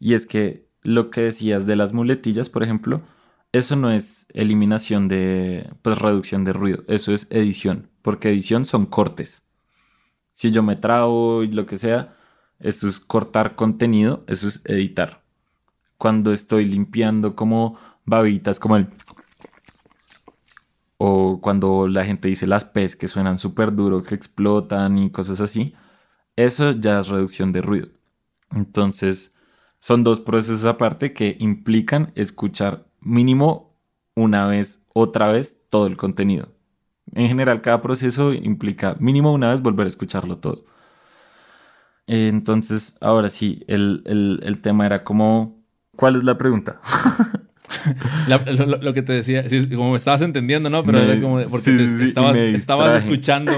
y es que lo que decías de las muletillas, por ejemplo, eso no es eliminación de, pues reducción de ruido, eso es edición, porque edición son cortes. Si yo me trago y lo que sea, esto es cortar contenido, eso es editar. Cuando estoy limpiando como babitas, como el... O cuando la gente dice las pez que suenan súper duro, que explotan y cosas así, eso ya es reducción de ruido. Entonces, son dos procesos aparte que implican escuchar mínimo una vez, otra vez, todo el contenido. En general, cada proceso implica mínimo una vez volver a escucharlo todo. Entonces, ahora sí, el, tema era como, ¿cuál es la pregunta? lo, que te decía, como me estabas entendiendo, ¿no? Pero era como porque estabas, estabas, escuchando,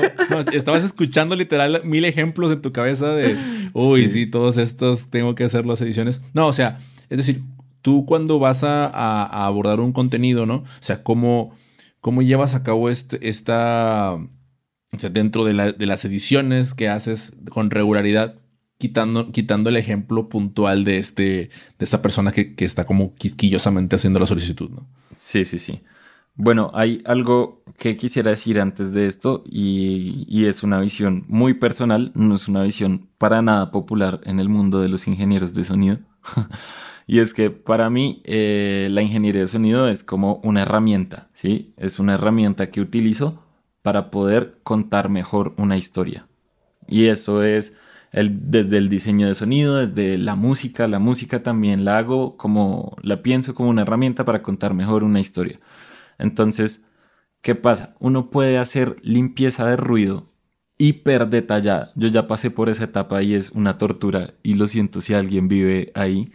estabas escuchando literal mil ejemplos en tu cabeza de, uy, sí. todos estos tengo que hacer las ediciones. No, o sea, es decir, tú cuando vas a, abordar un contenido, ¿no? O sea, ¿cómo, cómo llevas a cabo este, esta, o sea, dentro de, las ediciones que haces con regularidad, quitando, quitando el ejemplo puntual de, este, de esta persona que, está como quisquillosamente haciendo la solicitud, ¿no? Sí, sí, sí. Bueno, hay algo que quisiera decir antes de esto y, y, es una visión muy personal, no es una visión para nada popular en el mundo de los ingenieros de sonido. Y es que para mí eh, la ingeniería de sonido es como una herramienta, ¿sí? Es una herramienta que utilizo para poder contar mejor una historia. Y eso es El, desde el diseño de sonido, desde la música. La música también la hago como, la pienso como una herramienta para contar mejor una historia. Entonces, ¿qué pasa? Uno puede hacer limpieza de ruido hiper detallada. Yo ya pasé por esa etapa y es una tortura y lo siento si alguien vive ahí,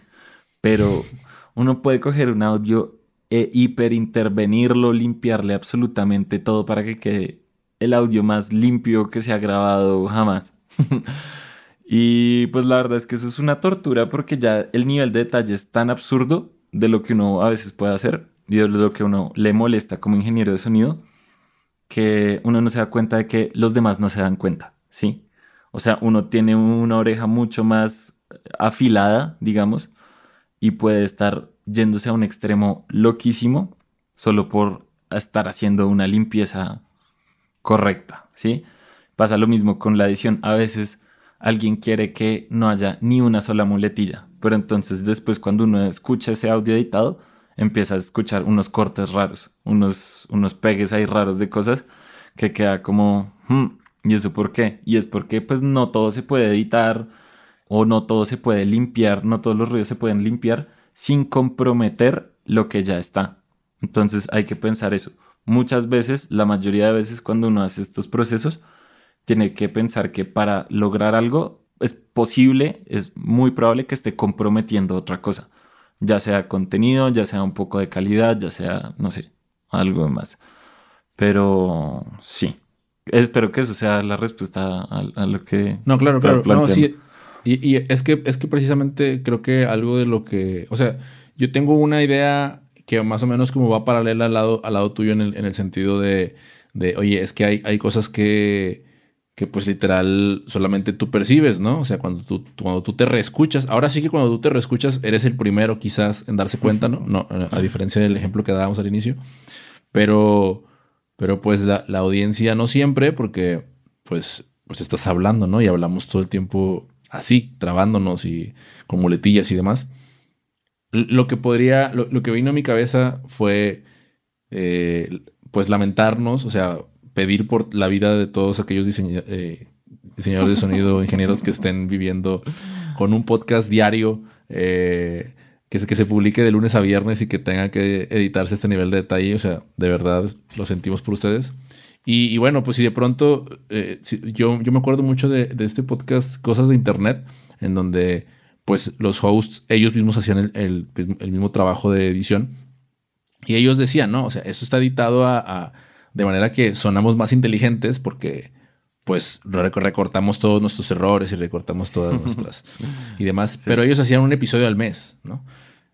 pero uno puede coger un audio e hiper intervenirlo, limpiarle absolutamente todo para que quede el audio más limpio que se ha grabado jamás. y pues la verdad es que eso es una tortura porque ya el nivel de detalle es tan absurdo de lo que uno a veces puede hacer y de lo que uno le molesta como ingeniero de sonido que uno no se da cuenta de que los demás no se dan cuenta, ¿sí? O sea, uno tiene una oreja mucho más afilada, digamos, y puede estar yéndose a un extremo loquísimo solo por estar haciendo una limpieza correcta, ¿sí? Pasa lo mismo con la edición. A veces alguien quiere que no haya ni una sola muletilla, pero entonces después cuando uno escucha ese audio editado, empieza a escuchar unos cortes raros, unos, unos pegues ahí raros de cosas que queda como, hmm, ¿y eso por qué? Y es porque pues no todo se puede editar o no todo se puede limpiar, no todos los ruidos se pueden limpiar sin comprometer lo que ya está. Entonces hay que pensar eso. Muchas veces, la mayoría de veces cuando uno hace estos procesos, tiene que pensar que para lograr algo es posible, es muy probable que esté comprometiendo otra cosa ya sea contenido, ya sea un poco de calidad, ya sea, no sé, algo más. Pero sí, espero que eso sea la respuesta a, lo que... No, claro, claro. No, sí. Y, es, que, es que precisamente creo que algo de lo que... O sea, yo tengo una idea que más o menos como va paralela al lado, al lado tuyo en el, en el sentido de, de, oye, es que hay, hay cosas que que pues literal solamente tú percibes, ¿no? O sea, cuando tú, cuando tú te reescuchas, ahora sí que cuando tú te reescuchas eres el primero quizás en darse cuenta, ¿no? a diferencia del ejemplo que dábamos al inicio, pero, pero pues la, audiencia no siempre porque pues, pues estás hablando, ¿no? Y hablamos todo el tiempo así, trabándonos y con muletillas y demás. Lo que podría, lo, que vino a mi cabeza fue eh, pues lamentarnos, o sea, pedir por la vida de todos aquellos eh, diseñadores de sonido, ingenieros que estén viviendo con un podcast diario eh, que, se, que se publique de lunes a viernes y que tenga que editarse este nivel de detalle. O sea, de verdad lo sentimos por ustedes. Y, bueno, pues si de pronto, eh, yo, yo me acuerdo mucho de, este podcast, Cosas de Internet, en donde pues los hosts, ellos mismos hacían el, mismo trabajo de edición. Y ellos decían, no, o sea, eso está editado a de manera que sonamos más inteligentes porque pues recortamos todos nuestros errores y recortamos todas nuestras y demás. Pero ellos hacían un episodio al mes, ¿no?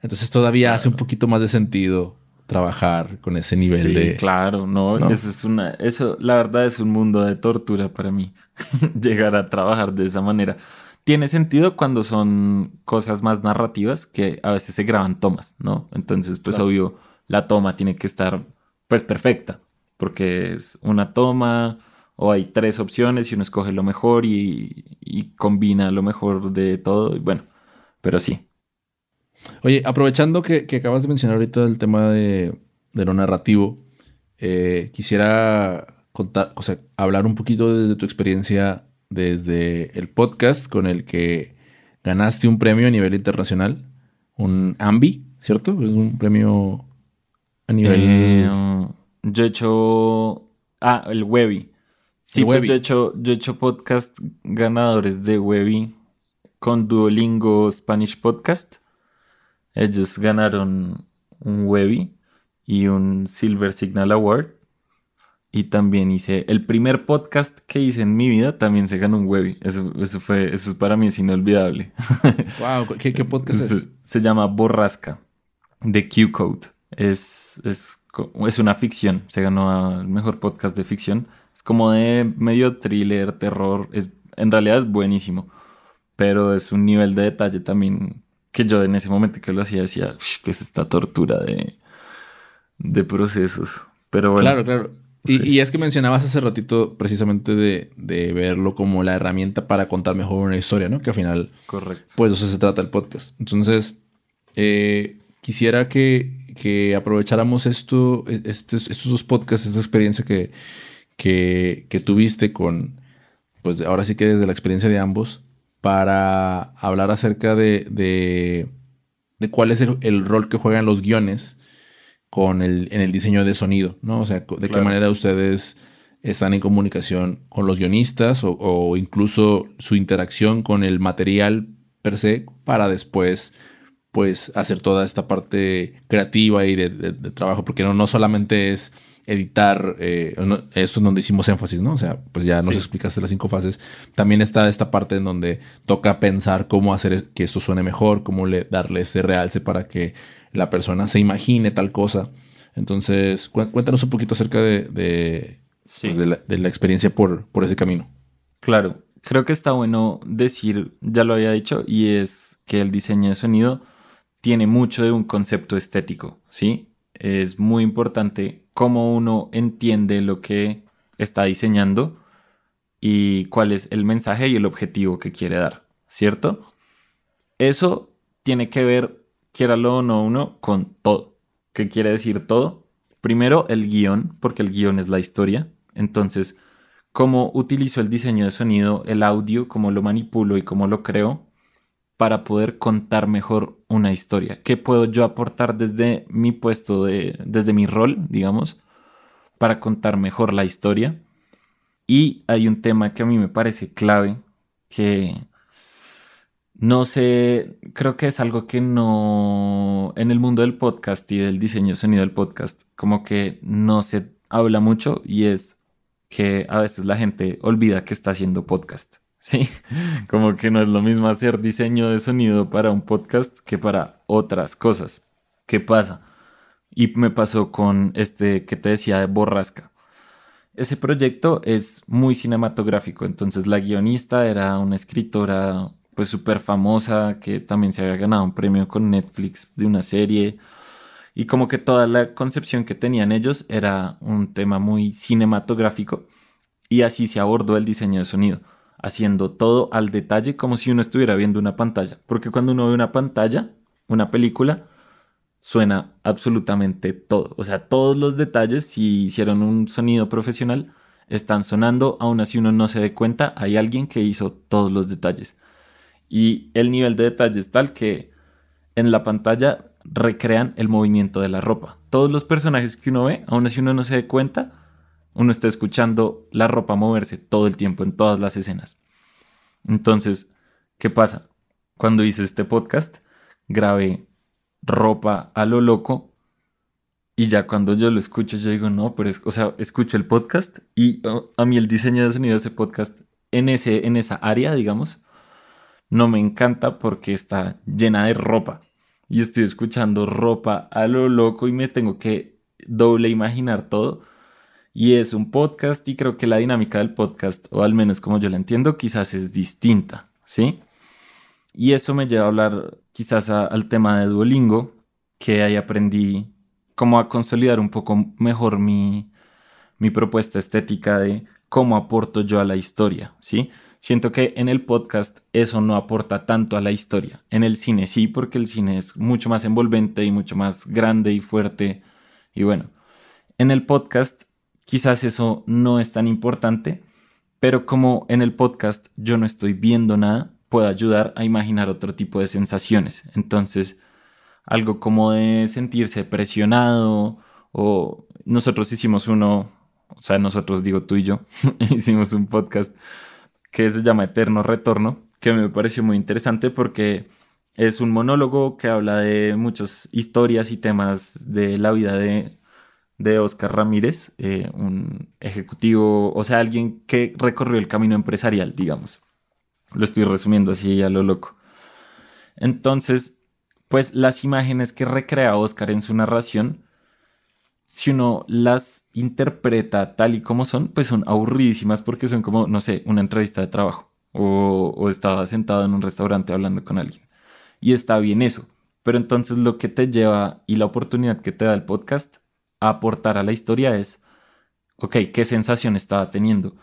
Entonces todavía hace un poquito más de sentido trabajar con ese nivel sí, de. Claro, no, eso es una, eso la verdad es un mundo de tortura para mí. Llegar a trabajar de esa manera. Tiene sentido cuando son cosas más narrativas que a veces se graban tomas, ¿no? Entonces, pues obvio, la toma tiene que estar pues perfecta porque es una toma o hay tres opciones y uno escoge lo mejor y, combina lo mejor de todo. bueno, pero sí. Oye, aprovechando que, acabas de mencionar ahorita el tema de, lo narrativo, eh, quisiera contar, o sea, hablar un poquito desde tu experiencia desde el podcast con el que ganaste un premio a nivel internacional, un AMBI, ¿cierto? Es un premio a nivel... Eh, yo he hecho. Ah, el Webby. Sí, pues yo he hecho, yo he hecho podcast ganadores de Webby con Duolingo Spanish Podcast. Ellos ganaron un Webby y un Silver Signal Award. Y también hice el primer podcast que hice en mi vida, también se ganó un Webby. Eso, eso fue, eso para mí es inolvidable. Wow, ¿qué, podcast es? Se llama Borrasca de Q-Code. Es, es es una ficción, se ganó al mejor podcast de ficción. Es como de medio thriller, terror, es, en realidad es buenísimo, pero es un nivel de detalle también que yo en ese momento que lo hacía decía, que es esta tortura de, de procesos. Pero bueno. Claro, claro. Y, es que mencionabas hace ratito precisamente de, verlo como la herramienta para contar mejor una historia, ¿no? Que al final, Correcto. pues eso se trata el podcast. Entonces, eh, quisiera que, que aprovecháramos esto, e, estos, estos dos podcasts, esta experiencia que, que, que, tuviste con, pues ahora sí que desde la experiencia de ambos, para hablar acerca de, de, cuál es el, rol que juegan los guiones con el, en el diseño de sonido, ¿no? O sea, de qué manera ustedes están en comunicación con los guionistas o, incluso su interacción con el material per se para después pues hacer toda esta parte creativa y de, trabajo, porque no, no solamente es editar, eh, esto es donde hicimos énfasis, ¿no? O sea, pues ya nos explicaste las cinco fases. También está esta parte en donde toca pensar cómo hacer que esto suene mejor, cómo le, darle ese realce para que la persona se imagine tal cosa. Entonces, cuéntanos un poquito acerca de, pues, de, la, experiencia por, por ese camino. Claro, creo que está bueno decir, ya lo había dicho, y es que el diseño de sonido tiene mucho de un concepto estético, ¿sí? Es muy importante cómo uno entiende lo que está diseñando y cuál es el mensaje y el objetivo que quiere dar, ¿cierto? Eso tiene que ver, quiéralo o no uno, con todo. ¿Qué quiere decir todo? Primero, el guion, porque el guion es la historia. Entonces, cómo utilizo el diseño de sonido, el audio, cómo lo manipulo y cómo lo creo para poder contar mejor una historia. ¿Qué puedo yo aportar desde mi puesto, de, desde mi rol, digamos, para contar mejor la historia? Y hay un tema que a mí me parece clave, que no sé, creo que es algo que no, en el mundo del podcast y del diseño sonido del podcast, como que no se habla mucho y es que a veces la gente olvida que está haciendo podcast. Sí, como que no es lo mismo hacer diseño de sonido para un podcast que para otras cosas. ¿Qué pasa? Y me pasó con este que te decía de Borrasca. Ese proyecto es muy cinematográfico, entonces la guionista era una escritora pues súper famosa que también se había ganado un premio con Netflix de una serie y como que toda la concepción que tenían ellos era un tema muy cinematográfico y así se abordó el diseño de sonido haciendo todo al detalle como si uno estuviera viendo una pantalla. Porque cuando uno ve una pantalla, una película, suena absolutamente todo. O sea, todos los detalles, si hicieron un sonido profesional, están sonando, aún así uno no se dé cuenta, hay alguien que hizo todos los detalles. Y el nivel de detalle es tal que en la pantalla recrean el movimiento de la ropa. Todos los personajes que uno ve, aún así uno no se dé cuenta, uno está escuchando la ropa moverse todo el tiempo en todas las escenas. Entonces, ¿qué pasa? Cuando hice este podcast, grabé ropa a lo loco y ya cuando yo lo escucho, yo digo, no, pero es, o sea, escucho el podcast y oh, a mí el diseño de sonido de ese podcast en, ese, en esa área, digamos, no me encanta porque está llena de ropa y estoy escuchando ropa a lo loco y me tengo que doble imaginar todo y es un podcast y creo que la dinámica del podcast, o al menos como yo la entiendo, quizás es distinta, ¿sí? Y eso me lleva a hablar quizás al tema de Duolingo, que ahí aprendí cómo a consolidar un poco mejor mi, mi propuesta estética de cómo aporto yo a la historia, ¿sí? Siento que en el podcast eso no aporta tanto a la historia. En el cine sí, porque el cine es mucho más envolvente y mucho más grande y fuerte. Y bueno, en el podcast quizás eso no es tan importante, pero como en el podcast yo no estoy viendo nada, puedo ayudar a imaginar otro tipo de sensaciones. Entonces, algo como de sentirse presionado o nosotros hicimos uno, o sea, nosotros digo tú y yo, hicimos un podcast que se llama Eterno Retorno, que me pareció muy interesante porque es un monólogo que habla de muchas historias y temas de la vida de de Oscar Ramírez, eh, un ejecutivo, o sea, alguien que recorrió el camino empresarial, digamos. Lo estoy resumiendo así a lo loco. Entonces, pues las imágenes que recrea Oscar en su narración, si uno las interpreta tal y como son, pues son aburridísimas porque son como, no sé, una entrevista de trabajo o, o estaba sentado en un restaurante hablando con alguien. Y está bien eso. Pero entonces lo que te lleva y la oportunidad que te da el podcast aportar a la historia es, ok, ¿qué sensación estaba teniendo?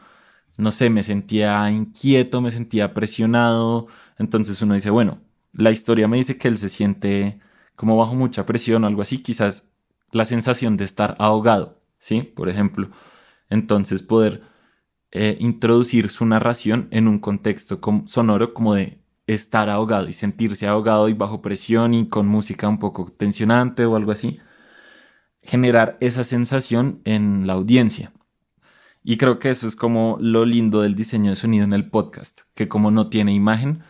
No sé, me sentía inquieto, me sentía presionado. Entonces uno dice, bueno, la historia me dice que él se siente como bajo mucha presión o algo así, quizás la sensación de estar ahogado, ¿sí? Por ejemplo. Entonces poder eh, introducir su narración en un contexto sonoro como de estar ahogado y sentirse ahogado y bajo presión y con música un poco tensionante o algo así, generar esa sensación en la audiencia. Y creo que eso es como lo lindo del diseño de sonido en el podcast, que como no tiene imagen,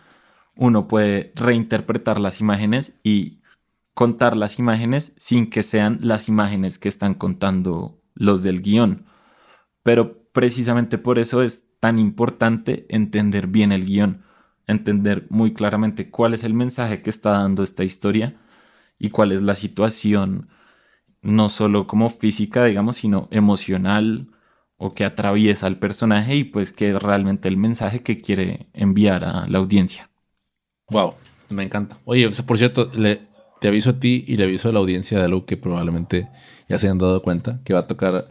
uno puede reinterpretar las imágenes y contar las imágenes sin que sean las imágenes que están contando los del guion. Pero precisamente por eso es tan importante entender bien el guion entender muy claramente cuál es el mensaje que está dando esta historia y cuál es la situación, no solo como física, digamos, sino emocional o que atraviesa al personaje y pues que es realmente el mensaje que quiere enviar a la audiencia. Wow, me encanta. Oye, por cierto, le, te aviso a ti y le aviso a la audiencia de algo que probablemente ya se hayan dado cuenta, que va a tocar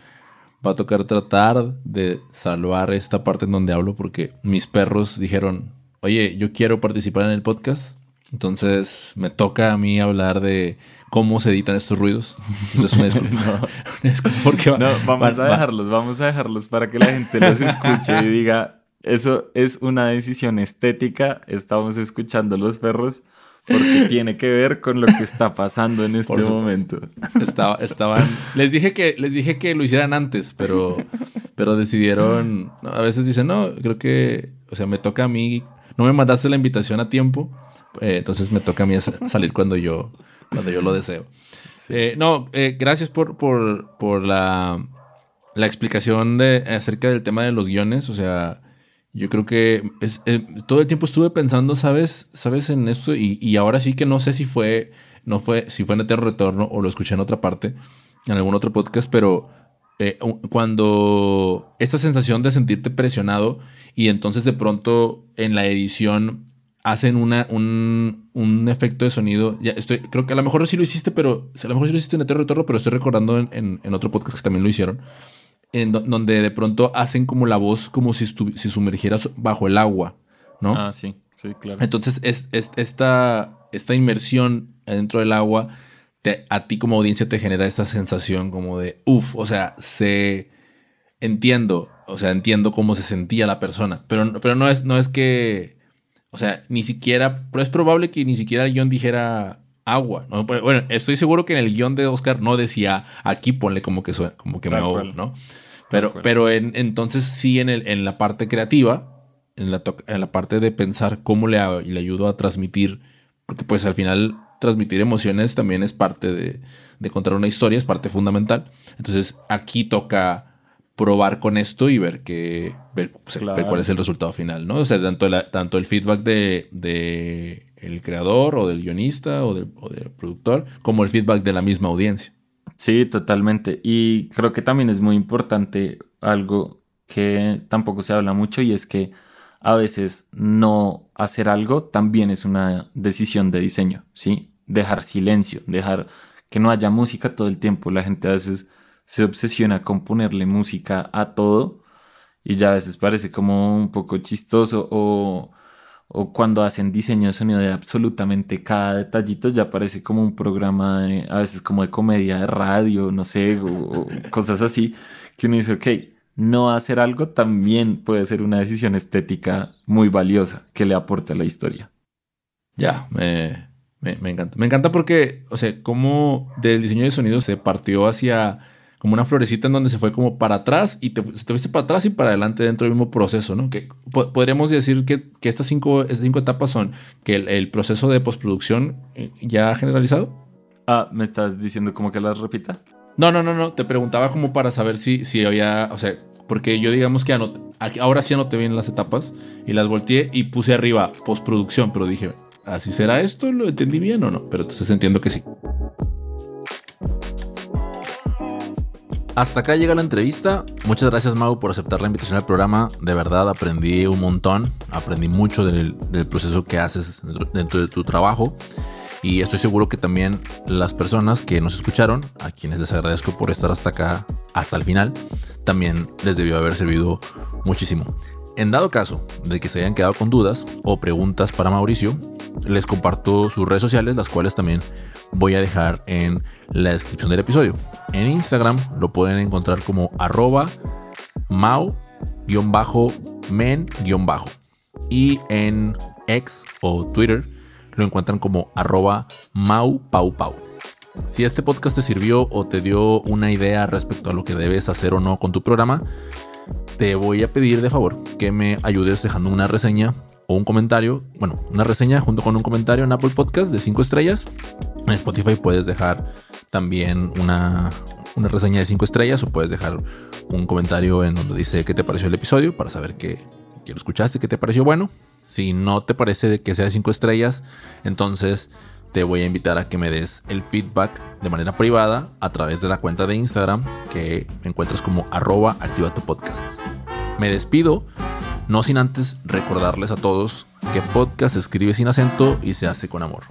va a tocar tratar de salvar esta parte en donde hablo porque mis perros dijeron, oye, yo quiero participar en el podcast, entonces me toca a mí hablar de cómo se editan estos ruidos. Entonces no, no, vamos a dejarlos, vamos a dejarlos para que la gente los escuche y diga, eso es una decisión estética, estamos escuchando los perros porque tiene que ver con lo que está pasando en este momento. Estaba, estaban, les dije que les dije que lo hicieran antes, pero pero decidieron, a veces dicen, "No, creo que, o sea, me toca a mí no me mandaste la invitación a tiempo, eh, entonces me toca a mí salir cuando yo, cuando yo lo deseo. Eh, no, eh, gracias por, por, por la, la, explicación de, acerca del tema de los guiones. O sea, yo creo que es, todo el tiempo estuve pensando, ¿sabes? ¿Sabes en esto? Y, y, ahora sí que no sé si fue, no fue, si fue en Eterno Retorno o lo escuché en otra parte, en algún otro podcast, pero eh, cuando esta sensación de sentirte presionado y entonces de pronto en la edición hacen una, un, un, efecto de sonido. Ya estoy, creo que a lo mejor sí lo hiciste, pero a lo mejor sí lo hiciste en Eterno Retorno, pero estoy recordando en, en, otro podcast que también lo hicieron. En donde de pronto hacen como la voz como si, si sumergieras bajo el agua, ¿no? Ah, sí, sí, claro. Entonces, es, es, esta, esta inmersión dentro del agua a ti como audiencia te genera esta sensación como de, uff, o sea, se entiendo, o sea, entiendo cómo se sentía la persona, pero, pero no, es, no es que, o sea, ni siquiera, pero es probable que ni siquiera el guion dijera agua, ¿no? Bueno, estoy seguro que en el guion de Oscar no decía aquí ponle como que suena, como que me ahogo, ¿no? Pero, pero en, entonces sí en, el, en la parte creativa, en la, en la parte de pensar cómo le, le ayudo a transmitir, porque pues al final transmitir emociones también es parte de, contar una historia, es parte fundamental. Entonces aquí toca probar con esto y ver, que, ver, cuál es el resultado final, ¿no? O sea, tanto, tanto el feedback de, el creador o del guionista o del, o del productor, como el feedback de la misma audiencia. Sí, totalmente. Y creo que también es muy importante algo que tampoco se habla mucho y es que a veces no hacer algo también es una decisión de diseño, ¿sí? Dejar silencio, dejar que no haya música todo el tiempo. La gente a veces se obsesiona con ponerle música a todo y ya a veces parece como un poco chistoso o, o cuando hacen diseño de sonido de absolutamente cada detallito ya parece como un programa a veces como de comedia de radio, no sé, cosas así, que uno dice, ok, no hacer algo también puede ser una decisión estética muy valiosa que le aporte a la historia. Ya, me, encanta. Me encanta porque, o sea, como del diseño de sonido se partió hacia como una florecita en donde se fue como para atrás y te, te fuiste para atrás y para adelante dentro del mismo proceso, ¿no? Que podríamos decir que, estas, cinco, estas cinco etapas son que el, proceso de postproducción eh, ya generalizado. Ah, ¿me estás diciendo como que las repita? No, no, no, no. Te preguntaba como para saber si, si había, o sea, porque yo digamos que ahora sí anoté bien las etapas y las volteé y puse arriba postproducción, pero dije, ¿así será esto? ¿Lo entendí bien o no? Pero entonces entiendo que sí. Hasta acá llega la entrevista. Muchas gracias, Mau, por aceptar la invitación al programa. De verdad, aprendí un montón. Aprendí mucho del, del proceso que haces dentro de tu trabajo. Y estoy seguro que también las personas que nos escucharon, a quienes les agradezco por estar hasta acá, hasta el final, también les debió haber servido muchísimo. En dado caso de que se hayan quedado con dudas o preguntas para Mauricio, les comparto sus redes sociales, las cuales también voy a dejar en la descripción del episodio. En Instagram lo pueden encontrar como arroba mau men-bajo. Y en X o Twitter lo encuentran como arroba maupaupau. Si este podcast te sirvió o te dio una idea respecto a lo que debes hacer o no con tu programa, te voy a pedir de favor que me ayudes dejando una reseña o un comentario, bueno, una reseña junto con un comentario en Apple Podcast de 5 estrellas. En Spotify puedes dejar también una, una reseña de 5 estrellas o puedes dejar un comentario en donde dice qué te pareció el episodio para saber que, que lo escuchaste, que te pareció bueno. Si no te parece que sea de 5 estrellas, entonces te voy a invitar a que me des el feedback de manera privada a través de la cuenta de Instagram que encuentras como arroba activa tu podcast. Me despido, no sin antes recordarles a todos que podcast se escribe sin acento y se hace con amor.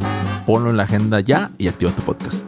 Ponlo en la agenda ya y activa tu podcast.